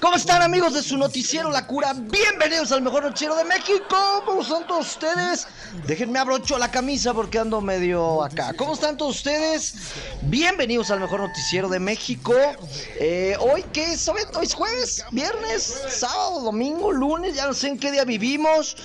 ¿Cómo están amigos de su noticiero La Cura? Bienvenidos al mejor noticiero de México. ¿Cómo están todos ustedes? Déjenme abrocho la camisa porque ando medio acá. ¿Cómo están todos ustedes? Bienvenidos al mejor noticiero de México. Eh, hoy qué es? Hoy es jueves, viernes, sábado, domingo, lunes, ya no sé en qué día vivimos.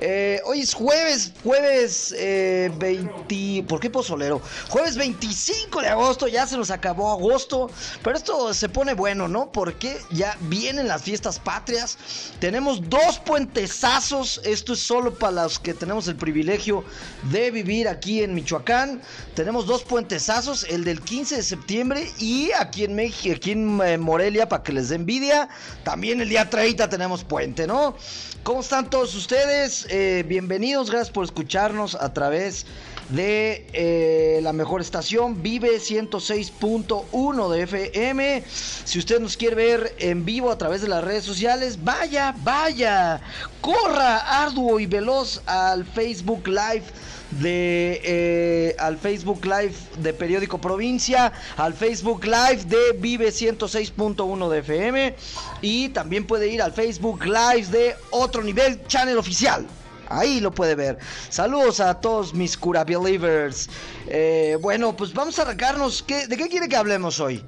Eh, hoy es jueves, jueves 20. Eh, ¿Por qué pozolero? Jueves 25 de agosto, ya se nos acabó agosto. Pero esto se pone bueno, ¿no? Porque ya vienen las fiestas patrias. Tenemos dos puentesazos. Esto es solo para los que tenemos el privilegio de vivir aquí en Michoacán. Tenemos dos puentesazos, el del 15 de septiembre y aquí en México, aquí en eh, Morelia, para que les dé envidia. También el día 30 tenemos puente, ¿no? ¿Cómo están todos ustedes? Eh, bienvenidos, gracias por escucharnos a través de eh, la mejor estación, Vive 106.1 de FM. Si usted nos quiere ver en vivo a través de las redes sociales, vaya, vaya, corra arduo y veloz al Facebook Live de eh, al Facebook Live de Periódico Provincia, al Facebook Live de Vive 106.1 de FM y también puede ir al Facebook Live de Otro Nivel Channel Oficial. Ahí lo puede ver. Saludos a todos mis cura believers. Eh, bueno, pues vamos a arrancarnos. ¿De qué quiere que hablemos hoy?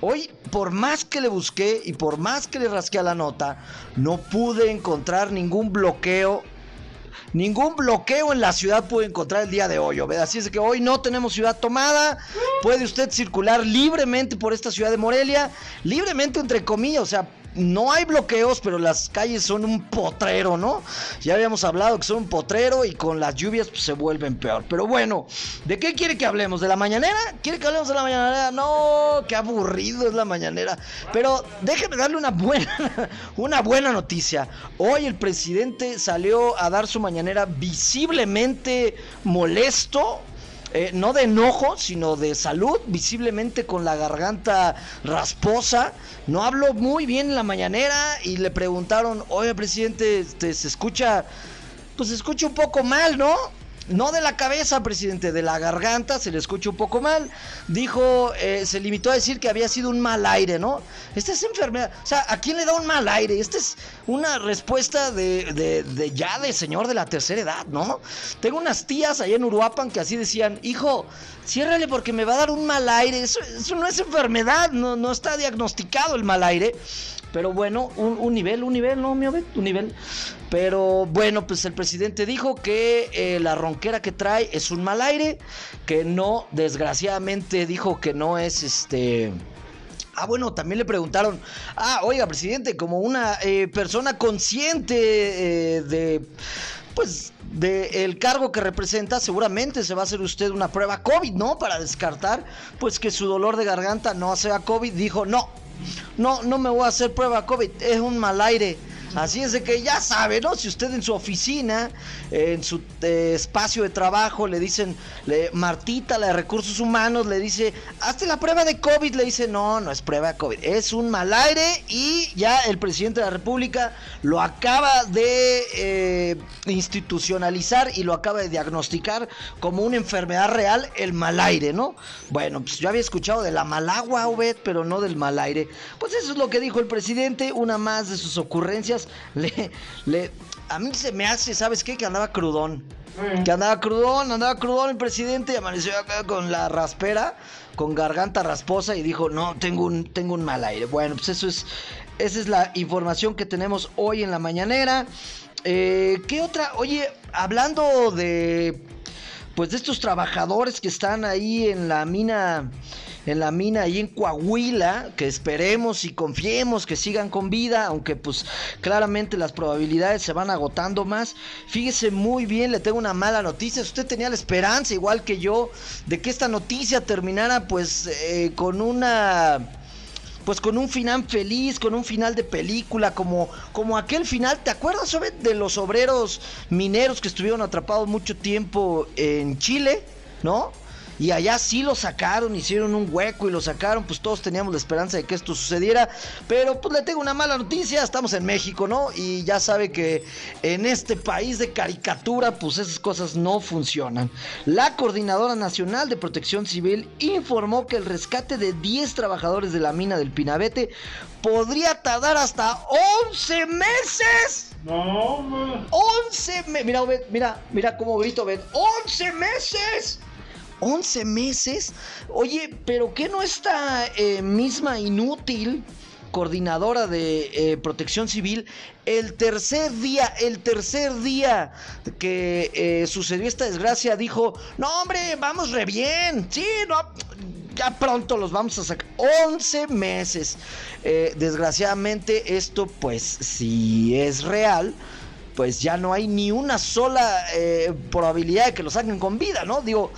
Hoy, por más que le busqué y por más que le rasqué a la nota, no pude encontrar ningún bloqueo Ningún bloqueo en la ciudad puede encontrar el día de hoy, ¿verdad? Así es que hoy no tenemos ciudad tomada. Puede usted circular libremente por esta ciudad de Morelia. Libremente, entre comillas, o sea, no hay bloqueos, pero las calles son un potrero, ¿no? Ya habíamos hablado que son un potrero y con las lluvias pues, se vuelven peor. Pero bueno, ¿de qué quiere que hablemos? ¿De la mañanera? ¿Quiere que hablemos de la mañanera? No, qué aburrido es la mañanera. Pero déjeme darle una buena, una buena noticia. Hoy el presidente salió a dar su mañanera visiblemente molesto eh, no de enojo, sino de salud, visiblemente con la garganta rasposa. No habló muy bien en la mañanera y le preguntaron, oye presidente, este, se escucha, pues se escucha un poco mal, ¿no? No de la cabeza, presidente, de la garganta, se le escucha un poco mal. Dijo, eh, se limitó a decir que había sido un mal aire, ¿no? Esta es enfermedad. O sea, ¿a quién le da un mal aire? Esta es una respuesta de, de, ya de señor de la tercera edad, ¿no? Tengo unas tías allá en Uruapan que así decían, hijo, ciérrale porque me va a dar un mal aire. Eso, eso no es enfermedad, no, no está diagnosticado el mal aire. Pero bueno, un, nivel, un nivel, ¿no, mi un nivel. Pero bueno, pues el presidente dijo que eh, la ronquera que trae es un mal aire, que no, desgraciadamente dijo que no es este... Ah, bueno, también le preguntaron, ah, oiga, presidente, como una eh, persona consciente eh, de, pues, de el cargo que representa, seguramente se va a hacer usted una prueba COVID, ¿no? Para descartar, pues, que su dolor de garganta no sea COVID. Dijo, no, no, no me voy a hacer prueba COVID, es un mal aire. Así es de que ya sabe, ¿no? Si usted en su oficina, en su eh, espacio de trabajo, le dicen, le, Martita, la de recursos humanos, le dice, hazte la prueba de COVID, le dice, no, no es prueba de COVID, es un mal aire y ya el presidente de la República lo acaba de eh, institucionalizar y lo acaba de diagnosticar como una enfermedad real, el mal aire, ¿no? Bueno, pues yo había escuchado de la malagua, Obed, pero no del mal aire. Pues eso es lo que dijo el presidente, una más de sus ocurrencias le, le, a mí se me hace, ¿sabes qué? Que andaba crudón. Mm. Que andaba crudón, andaba crudón el presidente y amaneció acá con la raspera, con garganta rasposa y dijo, no, tengo un, tengo un mal aire. Bueno, pues eso es, esa es la información que tenemos hoy en la mañanera. Eh, ¿Qué otra? Oye, hablando de, pues de estos trabajadores que están ahí en la mina en la mina ahí en Coahuila, que esperemos y confiemos que sigan con vida, aunque pues claramente las probabilidades se van agotando más. Fíjese muy bien, le tengo una mala noticia. Usted tenía la esperanza, igual que yo, de que esta noticia terminara pues eh, con una pues con un final feliz, con un final de película, como, como aquel final, ¿te acuerdas sobre de los obreros mineros que estuvieron atrapados mucho tiempo en Chile? ¿No? Y allá sí lo sacaron, hicieron un hueco y lo sacaron, pues todos teníamos la esperanza de que esto sucediera, pero pues le tengo una mala noticia, estamos en México, ¿no? Y ya sabe que en este país de caricatura, pues esas cosas no funcionan. La Coordinadora Nacional de Protección Civil informó que el rescate de 10 trabajadores de la mina del Pinabete podría tardar hasta 11 meses. No, no. 11 meses. Mira, mira, mira cómo grito, Obed. 11 meses. 11 meses. Oye, pero ¿qué no esta eh, misma inútil coordinadora de eh, protección civil, el tercer día, el tercer día que eh, sucedió esta desgracia, dijo, no hombre, vamos re bien, sí, no, ya pronto los vamos a sacar. 11 meses. Eh, desgraciadamente esto, pues, si es real, pues ya no hay ni una sola probabilidad de que lo saquen con vida, ¿no? Digo,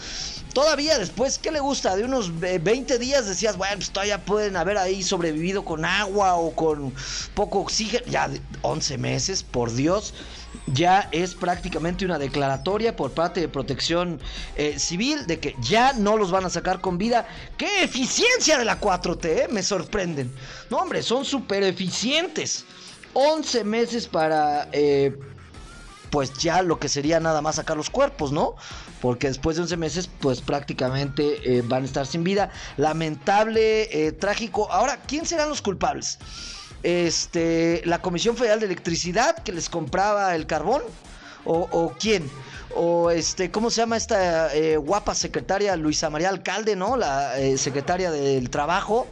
todavía después, ¿qué le gusta? De unos 20 días decías, bueno, pues todavía pueden haber ahí sobrevivido con agua o con poco oxígeno. Ya 11 meses, por Dios ya es prácticamente una declaratoria por parte de protección eh, civil de que ya no los van a sacar con vida. ¡Qué eficiencia de la 4T! Eh! Me sorprenden. No, hombre, son súper eficientes. 11 meses para... Eh, pues ya lo que sería nada más sacar los cuerpos, ¿no? Porque después de 11 meses, pues prácticamente van a estar sin vida. Lamentable, trágico. Ahora, ¿quién serán los culpables? este, la Comisión Federal de Electricidad que les compraba el carbón o, quién o este, ¿cómo se llama esta eh, guapa secretaria Luisa María Alcalde, ¿no? La eh, secretaria del trabajo.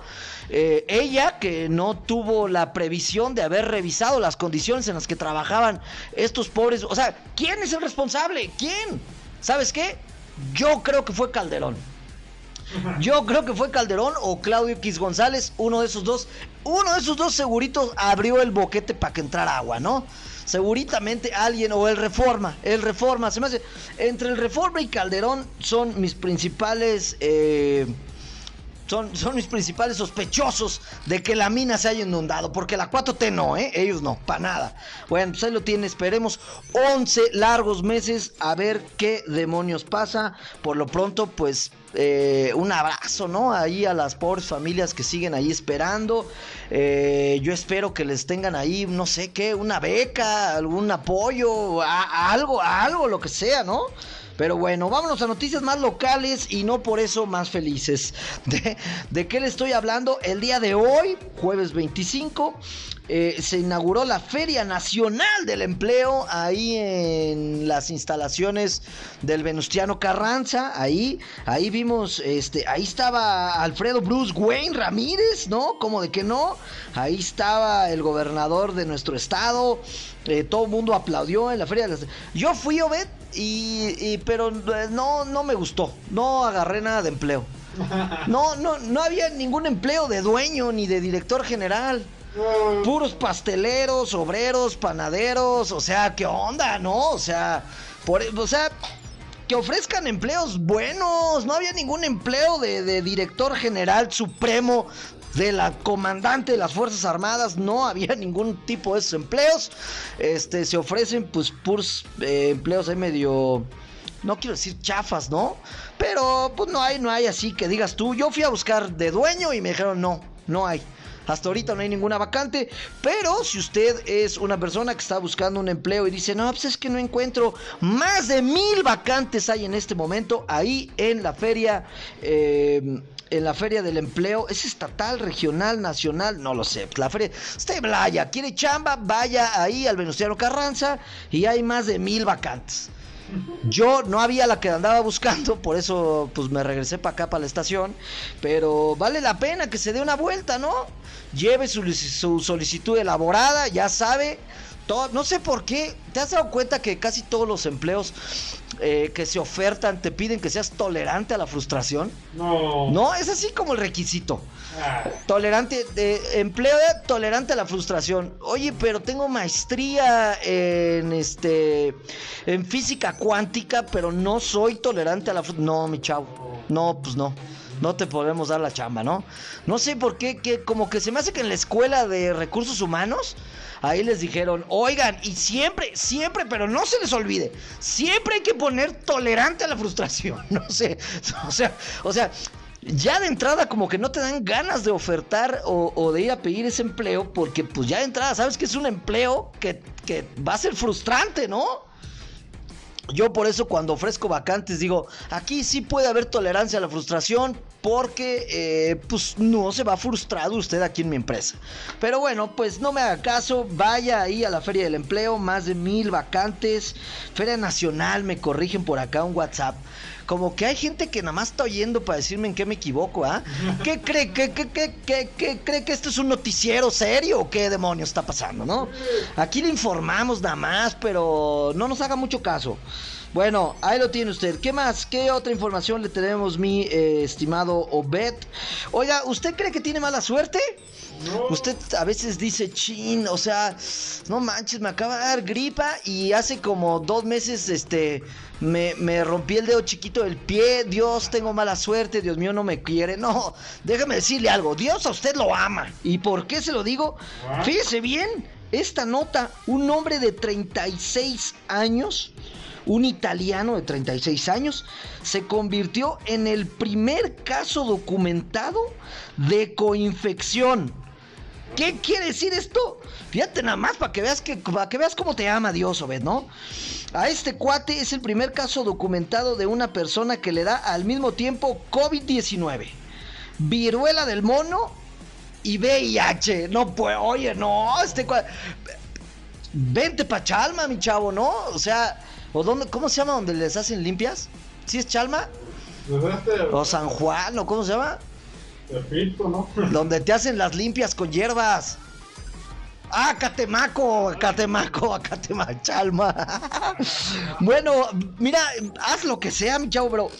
Eh, ella que no tuvo la previsión de haber revisado las condiciones en las que trabajaban estos pobres. O sea, ¿quién es el responsable? ¿Quién? ¿Sabes qué? Yo creo que fue Calderón. Yo creo que fue Calderón o Claudio X González, uno de esos dos. Uno de esos dos seguritos abrió el boquete para que entrara agua, ¿no? Seguritamente alguien, o el Reforma, el Reforma, se me hace. Entre el Reforma y Calderón son mis principales. Eh, son, son, mis principales sospechosos de que la mina se haya inundado. Porque la 4T no, ¿eh? Ellos no, para nada. Bueno, pues ahí lo tiene. Esperemos 11 largos meses a ver qué demonios pasa. Por lo pronto, pues eh, un abrazo, ¿no? Ahí a las pobres familias que siguen ahí esperando. Eh, yo espero que les tengan ahí, no sé qué, una beca, algún apoyo, algo, algo, lo que sea, ¿no? Pero bueno, vámonos a noticias más locales y no por eso más felices. ¿De, de qué le estoy hablando? El día de hoy, jueves 25, eh, se inauguró la Feria Nacional del Empleo ahí en las instalaciones del Venustiano Carranza. Ahí, ahí vimos, este, ahí estaba Alfredo Bruce Wayne Ramírez, ¿no? Como de que no. Ahí estaba el gobernador de nuestro estado. Eh, todo el mundo aplaudió en la Feria. De las... Yo fui, Obed, y, y, pero eh, no, no me gustó. No agarré nada de empleo. No, no, no había ningún empleo de dueño ni de director general. Puros pasteleros, obreros, panaderos, o sea, ¿qué onda, no? O sea, por, o sea, que ofrezcan empleos buenos. No había ningún empleo de, director general supremo de la comandante de las Fuerzas Armadas, no había ningún tipo de esos empleos. Este, se ofrecen pues puros eh, empleos ahí medio no quiero decir chafas, ¿no? Pero pues no hay, no hay así que digas tú, yo fui a buscar de dueño y me dijeron no, no hay. Hasta ahorita no hay ninguna vacante, pero si usted es una persona que está buscando un empleo y dice, no, pues es que no encuentro, más de mil vacantes hay en este momento ahí en la feria. Eh, en la feria del empleo, es estatal, regional, nacional, no lo sé. La feria, usted vaya, quiere chamba, vaya ahí al Venustiano Carranza y hay más de mil vacantes. Yo no había la que andaba buscando, por eso pues me regresé para acá, para la estación. Pero vale la pena que se dé una vuelta, ¿no? Lleve su, solicitud elaborada, ya sabe. Todo, no sé por qué, ¿te has dado cuenta que casi todos los empleos eh, que se ofertan te piden que seas tolerante a la frustración? No. No, es así como el requisito. Tolerante, de empleo tolerante a la frustración. Oye, pero tengo maestría en este en física cuántica, pero no soy tolerante a la frustración. No, mi chavo. No, pues no. no te podemos dar la chamba, ¿no? No sé por qué, que como que se me hace que en la escuela de recursos humanos, ahí les dijeron, oigan, y siempre, siempre, pero no se les olvide, siempre hay que poner tolerante a la frustración, no sé, o sea, o sea, ya de entrada como que no te dan ganas de ofertar o, de ir a pedir ese empleo porque pues ya de entrada sabes que es un empleo que, que va a ser frustrante, ¿no? Yo por eso cuando ofrezco vacantes digo, aquí sí puede haber tolerancia a la frustración porque eh, pues no se va frustrado usted aquí en mi empresa. Pero bueno, pues no me haga caso, vaya ahí a la Feria del Empleo, más de mil vacantes, Feria Nacional, me corrigen por acá un WhatsApp como que hay gente que nada más está oyendo para decirme en qué me equivoco, ¿ah? ¿Qué cree? ¿Qué, qué, qué, cree que esto es un noticiero serio o qué demonios está pasando, no? Aquí le informamos nada más, pero no nos haga mucho caso. Bueno, ahí lo tiene usted. ¿Qué más? ¿Qué otra información le tenemos, mi eh, estimado Obed? Oiga, ¿usted cree que tiene mala suerte? Usted a veces dice, chin, o sea, no manches, me acaba de dar gripa y hace como dos meses, este, me, me, rompí el dedo chiquito del pie, Dios, tengo mala suerte, Dios mío no me quiere. No, déjame decirle algo, Dios a usted lo ama. ¿Y por qué se lo digo? Fíjese bien, esta nota, un hombre de 36 años, un italiano de 36 años, se convirtió en el primer caso documentado de coinfección ¿Qué quiere decir esto? Fíjate nada más para que veas que para que veas cómo te ama Dios, Obed, ¿no? A este cuate es el primer caso documentado de una persona que le da al mismo tiempo COVID-19, viruela del mono y VIH. No pues, oye, no, este cuate Vente pa' Chalma, mi chavo, ¿no? O sea, ¿o dónde, ¿cómo se llama donde les hacen limpias? ¿Sí es Chalma? Pues este, o San Juan, ¿o cómo se llama? ¿No? Donde te hacen las limpias con hierbas. Ah, Catemaco, Catemaco, Catemachalma. bueno, mira, haz lo que sea, mi chavo, pero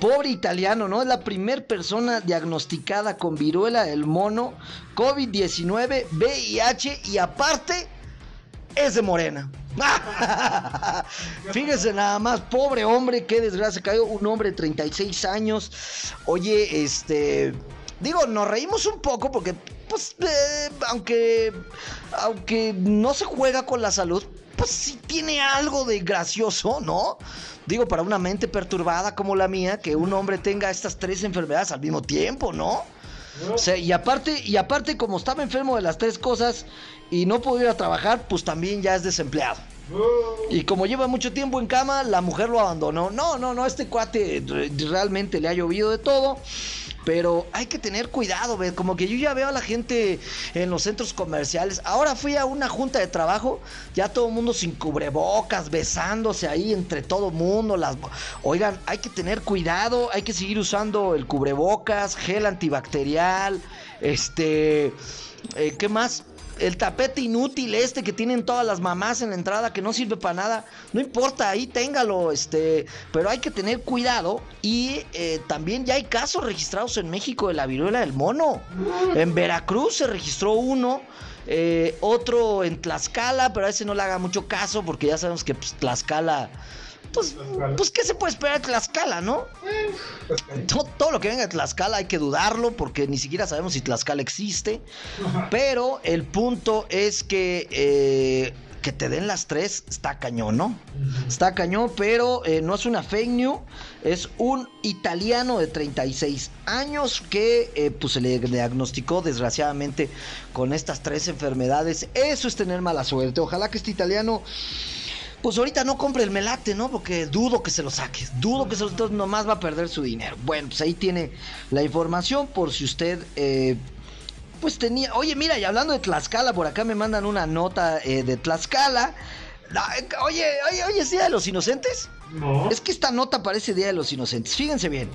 pobre italiano, ¿no? Es la primera persona diagnosticada con viruela del mono, COVID-19, VIH y aparte es de morena. Fíjese nada más, pobre hombre, qué desgracia cayó, un hombre de 36 años. Oye, este Digo, nos reímos un poco porque, pues, eh, aunque, aunque no se juega con la salud, pues sí tiene algo de gracioso, ¿no? Digo, para una mente perturbada como la mía, que un hombre tenga estas tres enfermedades al mismo tiempo, ¿no? O sea, y aparte, y aparte, como estaba enfermo de las tres cosas y no podía trabajar, pues también ya es desempleado. Y como lleva mucho tiempo en cama, la mujer lo abandonó. No, no, no, este cuate realmente le ha llovido de todo. Pero hay que tener cuidado, ¿ves? Como que yo ya veo a la gente en los centros comerciales. Ahora fui a una junta de trabajo, ya todo el mundo sin cubrebocas, besándose ahí entre todo mundo. Las... Oigan, hay que tener cuidado, hay que seguir usando el cubrebocas, gel antibacterial, este... Eh, ¿Qué más? El tapete inútil este que tienen todas las mamás en la entrada que no sirve para nada, no importa, ahí téngalo, este, pero hay que tener cuidado y eh, también ya hay casos registrados en México de la viruela del mono. En Veracruz se registró uno. Eh, otro en Tlaxcala, pero a ese no le haga mucho caso porque ya sabemos que pues, Tlaxcala pues, pues, ¿qué se puede esperar de Tlaxcala, no? Todo, lo que venga de Tlaxcala hay que dudarlo porque ni siquiera sabemos si Tlaxcala existe. Pero el punto es que eh, que te den las tres está cañón, ¿no? Está cañón, pero eh, no es una fake news, es un italiano de 36 años que eh, pues se le diagnosticó desgraciadamente con estas tres enfermedades. Eso es tener mala suerte. Ojalá que este italiano pues ahorita no compre el melate, ¿no? Porque dudo que se lo saque, dudo que se lo nomás va a perder su dinero. Bueno, pues ahí tiene la información por si usted... Eh, pues tenía, oye, mira, y hablando de Tlaxcala, por acá me mandan una nota eh, de Tlaxcala. Oye, oye, oye, ¿es Día de los Inocentes? No. Es que esta nota parece Día de los Inocentes. Fíjense bien.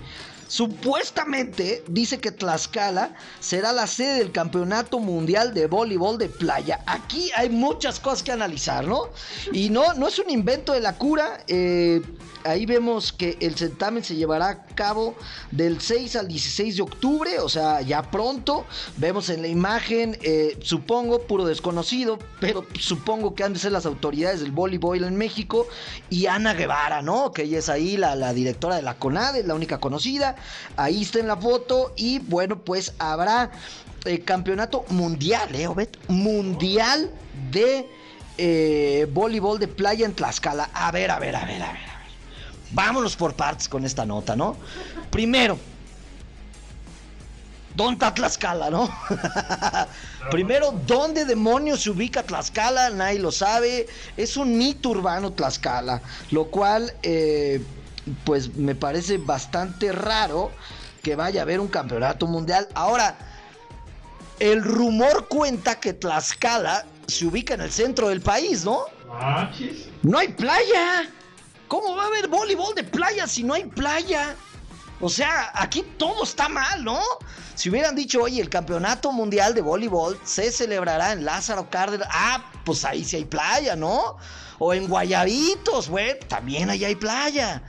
Supuestamente dice que Tlaxcala será la sede del Campeonato Mundial de Voleibol de Playa. Aquí hay muchas cosas que analizar, ¿no? Y no, no es un invento de la cura. Eh, ahí vemos que el certamen se llevará a cabo del 6 al 16 de octubre, o sea, ya pronto. Vemos en la imagen, eh, supongo, puro desconocido, pero supongo que han de ser las autoridades del voleibol en México y Ana Guevara, ¿no? Que ella es ahí la, la directora de la CONADE, la única conocida. Ahí está en la foto y bueno, pues habrá eh, campeonato mundial, ¿eh, Obed? Mundial de eh, voleibol de playa en Tlaxcala. A ver, a ver, a ver, a ver. Vámonos por partes con esta nota, ¿no? Primero, ¿dónde está Tlaxcala, no? Primero, ¿dónde demonios se ubica Tlaxcala? Nadie lo sabe. Es un mito urbano Tlaxcala, lo cual, eh, pues me parece bastante raro que vaya a haber un campeonato mundial. Ahora, el rumor cuenta que Tlaxcala se ubica en el centro del país, ¿no? No hay playa. ¿Cómo va a haber voleibol de playa si no hay playa? O sea, aquí todo está mal, ¿no? Si hubieran dicho, oye, el campeonato mundial de voleibol se celebrará en Lázaro Cárdenas, ah, pues ahí sí hay playa, ¿no? O en Guayabitos, güey, también ahí hay playa.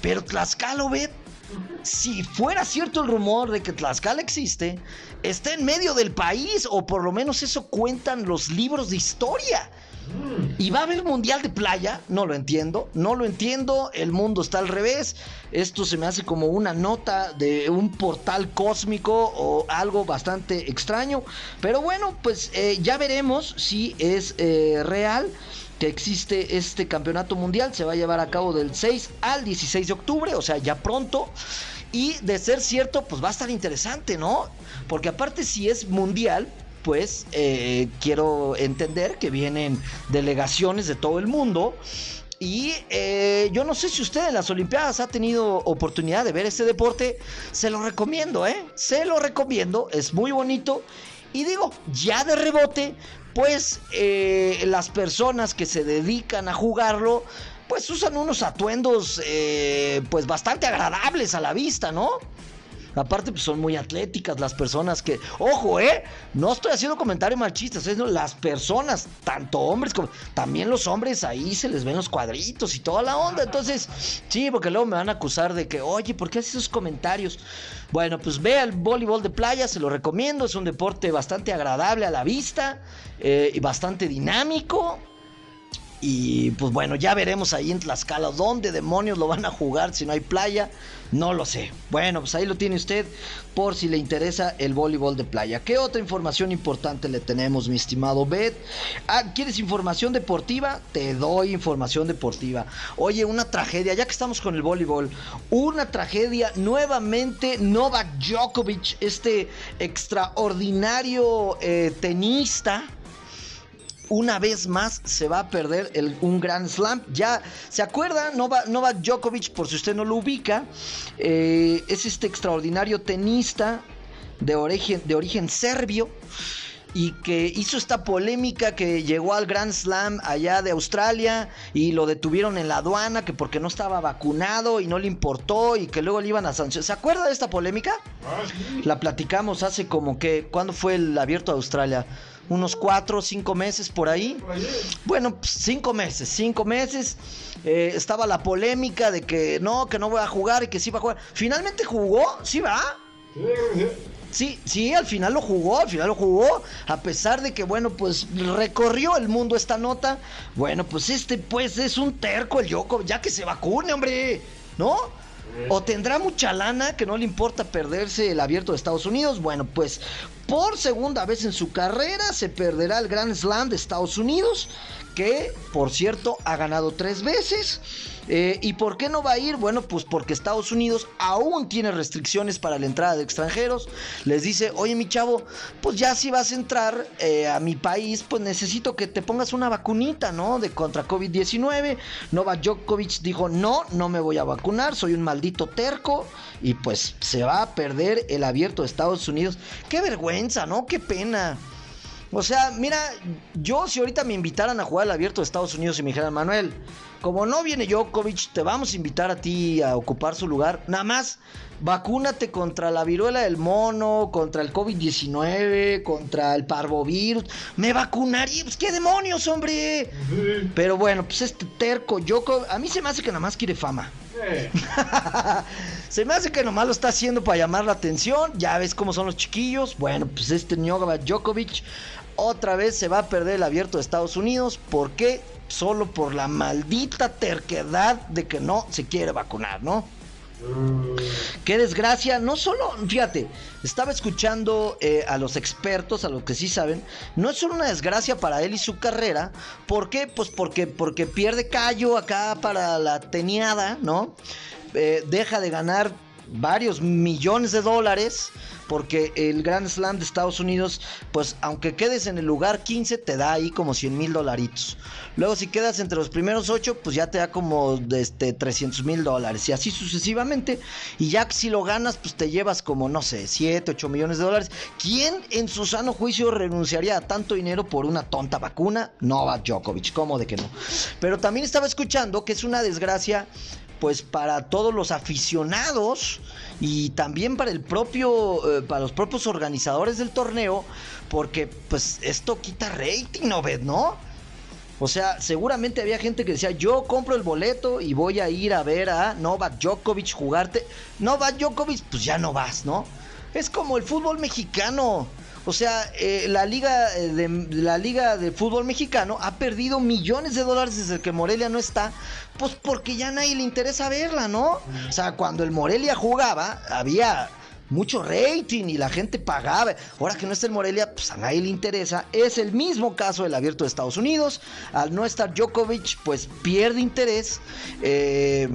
Pero Tlaxcala, güey, si fuera cierto el rumor de que Tlaxcala existe, está en medio del país, o por lo menos eso cuentan los libros de historia. ¿Y va a haber mundial de playa? No lo entiendo, no lo entiendo, el mundo está al revés, esto se me hace como una nota de un portal cósmico o algo bastante extraño, pero bueno, pues eh, ya veremos si es eh, real que existe este campeonato mundial, se va a llevar a cabo del 6 al 16 de octubre, o sea, ya pronto. Y de ser cierto, pues va a estar interesante, ¿no? Porque aparte si es mundial, pues eh, quiero entender que vienen delegaciones de todo el mundo. Y eh, yo no sé si usted en las Olimpiadas ha tenido oportunidad de ver este deporte. Se lo recomiendo, ¿eh? Se lo recomiendo. Es muy bonito. Y digo, ya de rebote, pues eh, las personas que se dedican a jugarlo, pues usan unos atuendos, pues bastante agradables a la vista, ¿no? Aparte, pues son muy atléticas las personas que. Ojo, ¿eh? No estoy haciendo comentarios machistas, ¿eh? las personas, tanto hombres como. También los hombres ahí se les ven los cuadritos y toda la onda. Entonces, sí, porque luego me van a acusar de que, oye, ¿por qué haces esos comentarios? Bueno, pues vea el voleibol de playa, se lo recomiendo. Es un deporte bastante agradable a la vista eh, y bastante dinámico. Y pues bueno, ya veremos ahí en Tlaxcala dónde demonios lo van a jugar si no hay playa. No lo sé. Bueno, pues ahí lo tiene usted por si le interesa el voleibol de playa. ¿Qué otra información importante le tenemos, mi estimado Bet? Ah, ¿quieres información deportiva? Te doy información deportiva. Oye, una tragedia, ya que estamos con el voleibol, una tragedia nuevamente Novak Djokovic, este extraordinario eh, tenista una vez más se va a perder el, un Grand Slam. Ya se acuerda, Novak, Djokovic, por si usted no lo ubica, eh, es este extraordinario tenista de origen, de origen serbio y que hizo esta polémica que llegó al Grand Slam allá de Australia y lo detuvieron en la aduana que porque no estaba vacunado y no le importó y que luego le iban a sancionar. ¿Se acuerda de esta polémica? Ah, la platicamos hace como que, ¿cuándo fue el abierto de Australia? Unos cuatro o cinco meses por ahí. Bueno, pues, cinco meses, cinco meses. Eh, estaba la polémica de que no, que no voy a jugar y que sí va a jugar. Finalmente jugó, sí va. Sí, sí, al final lo jugó, al final lo jugó, a pesar de que, bueno, pues recorrió el mundo esta nota. Bueno, pues este, pues es un terco el Yoko, ya que se vacune, hombre, ¿no? ¿O tendrá mucha lana que no le importa perderse el abierto de Estados Unidos? Bueno, pues por segunda vez en su carrera se perderá el Grand Slam de Estados Unidos, que por cierto ha ganado tres veces. Eh, ¿Y por qué no va a ir? Bueno, pues porque Estados Unidos aún tiene restricciones para la entrada de extranjeros. Les dice, oye mi chavo, pues ya si vas a entrar eh, a mi país, pues necesito que te pongas una vacunita, ¿no? De contra COVID-19. Novak Djokovic dijo, no, no me voy a vacunar, soy un maldito terco. Y pues se va a perder el abierto de Estados Unidos. Qué vergüenza, ¿no? Qué pena. O sea, mira, yo si ahorita me invitaran a jugar al abierto de Estados Unidos y me dijeran, Manuel, como no viene Djokovic, te vamos a invitar a ti a ocupar su lugar. Nada más, vacúnate contra la viruela del mono, contra el COVID-19, contra el parvovirus. Me vacunaría, pues qué demonios, hombre. Pero bueno, pues este terco Djokovic, a mí se me hace que nada más quiere fama. Se me hace que nomás lo está haciendo para llamar la atención. Ya ves cómo son los chiquillos. Bueno, pues este Novak Djokovic otra vez se va a perder el abierto de Estados Unidos. ¿Por qué? Solo por la maldita terquedad de que no se quiere vacunar, ¿no? Qué desgracia, no solo, fíjate, estaba escuchando eh, a los expertos, a los que sí saben, no es solo una desgracia para él y su carrera, ¿por qué? Pues porque, porque pierde callo acá para la teniada, ¿no? Eh, deja de ganar varios millones de dólares porque el Grand Slam de Estados Unidos, pues aunque quedes en el lugar 15, te da ahí como 100 mil dolaritos. Luego si quedas entre los primeros 8, pues ya te da como este, 300 mil dólares y así sucesivamente. Y ya si lo ganas, pues te llevas como, no sé, 7, 8 millones de dólares. ¿Quién en su sano juicio renunciaría a tanto dinero por una tonta vacuna? Novak Djokovic, ¿cómo de que no? Pero también estaba escuchando que es una desgracia pues para todos los aficionados y también para el propio, eh, para los propios organizadores del torneo, porque pues esto quita rating, ¿no ves, no? O sea, seguramente había gente que decía, yo compro el boleto y voy a ir a ver a Novak Djokovic jugarte. Novak Djokovic, pues ya no vas, ¿no? Es como el fútbol mexicano. O sea, eh, la liga eh, de la liga de fútbol mexicano ha perdido millones de dólares desde que Morelia no está, pues porque ya nadie le interesa verla, ¿no? O sea, cuando el Morelia jugaba, había mucho rating y la gente pagaba. Ahora que no está el Morelia, pues a nadie le interesa. Es el mismo caso del abierto de Estados Unidos. Al no estar Djokovic, pues pierde interés. Eh,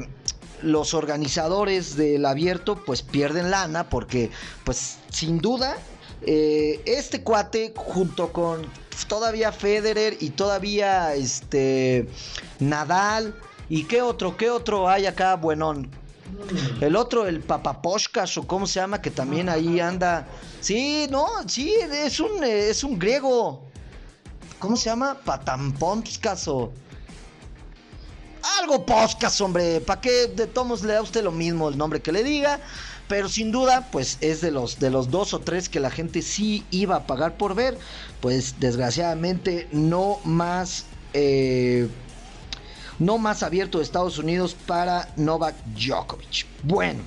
los organizadores del abierto pues pierden lana porque pues sin duda eh, este cuate, junto con todavía Federer y todavía este Nadal. ¿Y qué otro? ¿Qué otro hay acá, buenón? El otro, el Papaposhkas o cómo se llama, que también ahí anda. Sí, no, sí, es un, es un griego. ¿Cómo se llama? Patamponskas o. Algo Poscas, hombre. ¿Para qué de tomos le da usted lo mismo el nombre que le diga? Pero sin duda, pues es de los, de los dos o tres que la gente sí iba a pagar por ver. Pues desgraciadamente no más. Eh, no más abierto de Estados Unidos para Novak Djokovic. Bueno.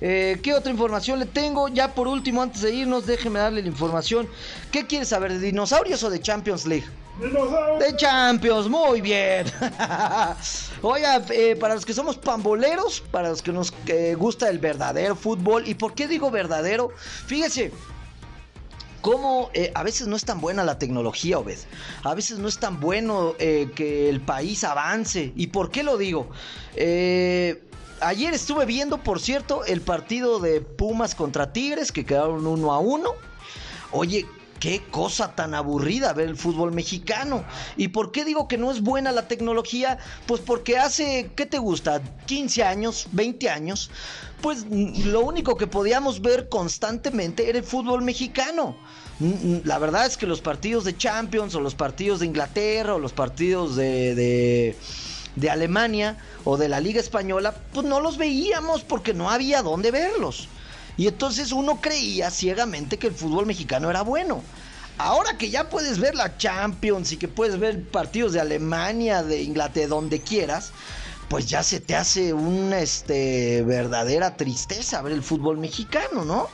Eh, ¿Qué otra información le tengo? Ya por último, antes de irnos, déjeme darle la información. ¿Qué quieres saber? ¿De dinosaurios o de Champions League? De Champions, muy bien. Oiga, eh, para los que somos pamboleros, para los que nos eh, gusta el verdadero fútbol, ¿y por qué digo verdadero? Fíjese, cómo eh, a veces no es tan buena la tecnología, Obed. A veces no es tan bueno que el país avance. ¿Y por qué lo digo? ayer estuve viendo, por cierto, el partido de Pumas contra Tigres, que quedaron uno a uno. Oye, Qué cosa tan aburrida ver el fútbol mexicano. ¿Y por qué digo que no es buena la tecnología? Pues porque hace, ¿qué te gusta? 15 años, 20 años. Pues lo único que podíamos ver constantemente era el fútbol mexicano. La verdad es que los partidos de Champions o los partidos de Inglaterra o los partidos de, de, de Alemania o de la Liga Española, pues no los veíamos porque no había dónde verlos. Y entonces uno creía ciegamente que el fútbol mexicano era bueno. Ahora que ya puedes ver la Champions y que puedes ver partidos de Alemania, de Inglaterra, donde quieras, pues ya se te hace una este, verdadera tristeza ver el fútbol mexicano, ¿no?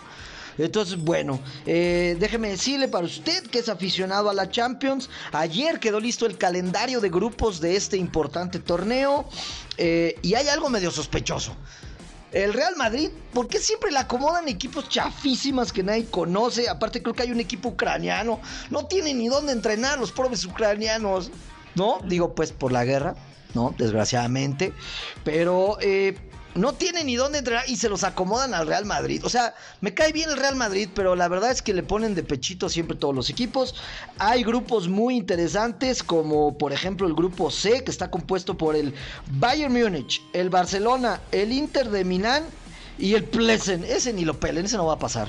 Entonces, bueno, eh, déjeme decirle para usted que es aficionado a la Champions, ayer quedó listo el calendario de grupos de este importante torneo eh, y hay algo medio sospechoso. El Real Madrid, ¿por qué siempre le acomodan equipos chafísimas que nadie conoce? Aparte creo que hay un equipo ucraniano. No tienen ni dónde entrenar los pobres ucranianos. ¿No? Digo, pues por la guerra, ¿no? Desgraciadamente. Pero eh, no tiene ni dónde entrenar y se los acomodan al Real Madrid. O sea, me cae bien el Real Madrid, pero la verdad es que le ponen de pechito siempre todos los equipos. Hay grupos muy interesantes, como por ejemplo el grupo C, que está compuesto por el Bayern Múnich, el Barcelona, el Inter de Milán y el Plesen, ese ni lo pelen, ese no va a pasar.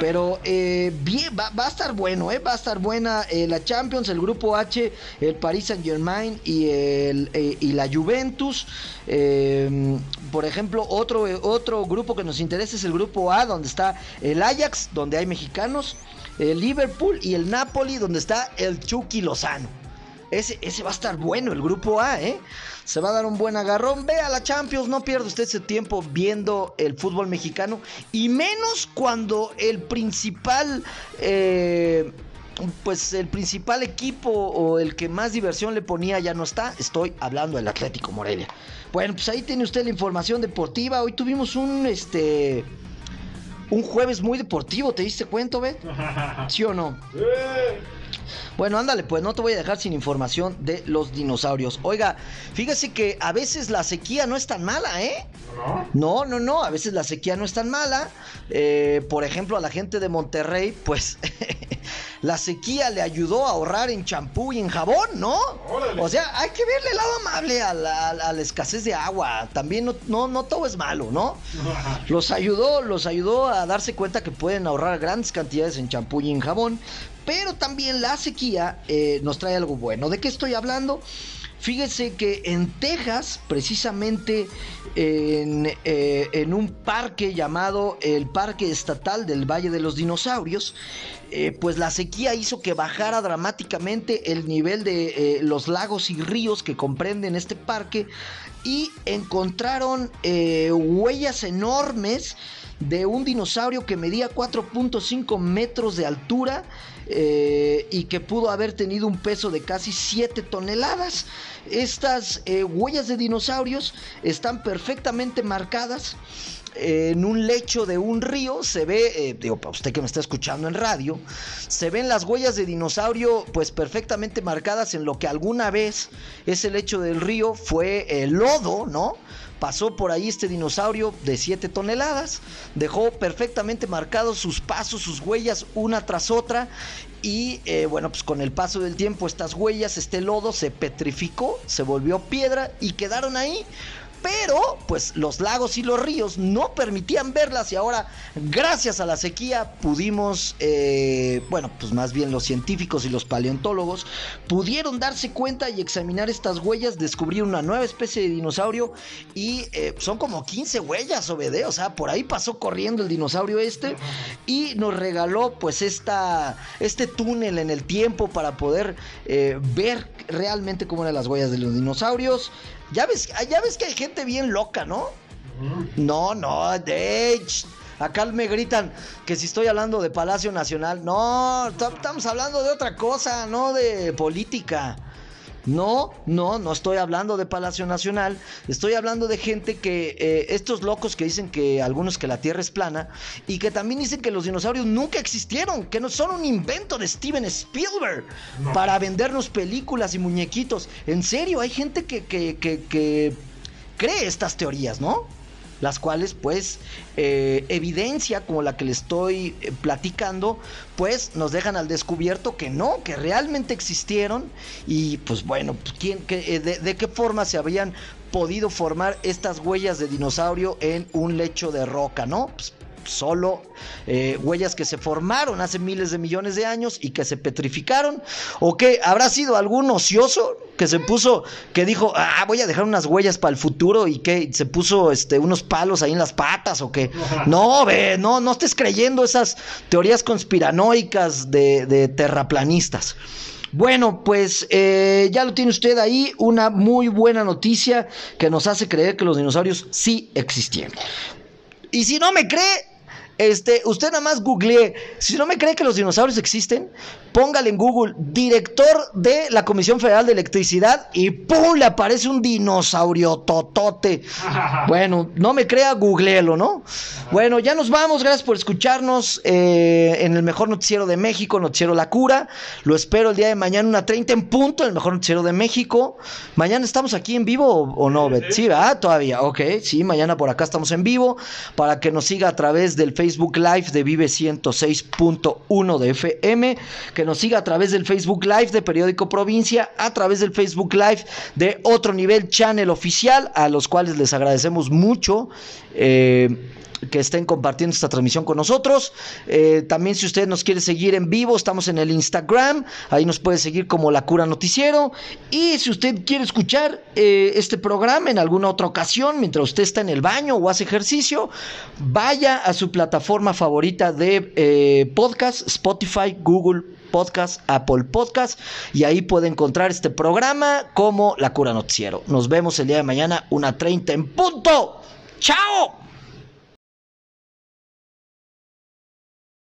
Pero eh, bien, va, a estar bueno, eh, va a estar buena eh, la Champions, el grupo H, el Paris Saint Germain y, el, y la Juventus. por ejemplo, otro, otro grupo que nos interesa es el grupo A, donde está el Ajax, donde hay mexicanos, el Liverpool y el Napoli, donde está el Chucky Lozano. Ese, ese va a estar bueno, el grupo A, ¿eh? Se va a dar un buen agarrón. Ve a la Champions, no pierda usted ese tiempo viendo el fútbol mexicano. Y menos cuando el principal... Eh, pues el principal equipo o el que más diversión le ponía ya no está. Estoy hablando del Atlético Morelia. Bueno, pues ahí tiene usted la información deportiva. Hoy tuvimos un este un jueves muy deportivo, ¿te diste cuenta, Bet? ¿Sí o no? Bueno, ándale, pues no te voy a dejar sin información de los dinosaurios. Oiga, fíjese que a veces la sequía no es tan mala, ¿eh? No, no, no, a veces la sequía no es tan mala. Eh, por ejemplo, a la gente de Monterrey, pues la sequía le ayudó a ahorrar en champú y en jabón, ¿no? O sea, hay que verle el lado amable a la, escasez de agua. También no, no, no todo es malo, ¿no? Los ayudó, los ayudó a darse cuenta que pueden ahorrar grandes cantidades en champú y en jabón. Pero también la sequía eh, nos trae algo bueno. ¿De qué estoy hablando? Fíjese que en Texas, precisamente en, eh, un parque llamado el Parque Estatal del Valle de los Dinosaurios, eh, pues la sequía hizo que bajara dramáticamente el nivel de los lagos y ríos que comprenden este parque y encontraron huellas enormes de un dinosaurio que medía 4.5 metros de altura eh, y que pudo haber tenido un peso de casi 7 toneladas. Estas eh, huellas de dinosaurios están perfectamente marcadas en un lecho de un río se ve, eh, para usted que me está escuchando en radio, se ven las huellas de dinosaurio pues perfectamente marcadas en lo que alguna vez ese lecho del río fue el lodo, ¿no? Pasó por ahí este dinosaurio de 7 toneladas, dejó perfectamente marcados sus pasos, sus huellas una tras otra y eh, bueno, pues con el paso del tiempo estas huellas, este lodo se petrificó, se volvió piedra y quedaron ahí pero pues los lagos y los ríos no permitían verlas y ahora gracias a la sequía pudimos, eh, bueno, pues más bien los científicos y los paleontólogos pudieron darse cuenta y examinar estas huellas, descubrir una nueva especie de dinosaurio y eh, son como 15 huellas, obede, o sea, por ahí pasó corriendo el dinosaurio este y nos regaló pues esta, este túnel en el tiempo para poder eh, ver realmente cómo eran las huellas de los dinosaurios. Ya ves, ya ves que hay gente bien loca, ¿no? No, no, de Acá me gritan que si estoy hablando de Palacio Nacional. No, estamos hablando de otra cosa, no de política. No, no, no estoy hablando de Palacio Nacional, estoy hablando de gente que, eh, estos locos que dicen que algunos que la Tierra es plana y que también dicen que los dinosaurios nunca existieron, que no son un invento de Steven Spielberg para vendernos películas y muñequitos. En serio, hay gente que, que, que, que cree estas teorías, ¿no? Las cuales pues eh, evidencia como la que le estoy eh, platicando, pues nos dejan al descubierto que no, que realmente existieron y pues bueno, ¿quién, eh, de, qué forma se habían podido formar estas huellas de dinosaurio en un lecho de roca, ¿no? Pues, solo eh, huellas que se formaron hace miles de millones de años y que se petrificaron, o que habrá sido algún ocioso que se puso, que dijo, ah, voy a dejar unas huellas para el futuro y que se puso este, unos palos ahí en las patas o que, no, ve, no, no estés creyendo esas teorías conspiranoicas de, terraplanistas. Bueno, pues eh, ya lo tiene usted ahí, una muy buena noticia que nos hace creer que los dinosaurios sí existieron. Y si no me cree, este, usted nada más googlee. Si no me cree que los dinosaurios existen, póngale en Google director de la Comisión Federal de Electricidad y ¡pum! le aparece un dinosaurio totote. Bueno, no me crea, googleelo, ¿no? Bueno, ya nos vamos. Gracias por escucharnos eh, en el mejor noticiero de México, Noticiero La Cura. Lo espero el día de mañana, una 30 en punto, en el mejor noticiero de México. Mañana estamos aquí en vivo o, no, Sí, ¿verdad? Todavía. Ok, sí, mañana por acá estamos en vivo para que nos siga a través del Facebook Live de Vive 106.1 de FM que nos siga a través del Facebook Live de Periódico Provincia, a través del Facebook Live de Otro Nivel Channel Oficial, a los cuales les agradecemos mucho. Eh, que estén compartiendo esta transmisión con nosotros. Eh, también si usted nos quiere seguir en vivo, estamos en el Instagram, ahí nos puede seguir como La Cura Noticiero. Y si usted quiere escuchar eh, este programa en alguna otra ocasión, mientras usted está en el baño o hace ejercicio, vaya a su plataforma favorita de podcast, Spotify, Google Podcast, Apple Podcast, y ahí puede encontrar este programa como La Cura Noticiero. Nos vemos el día de mañana, una 30 en punto. ¡Chao!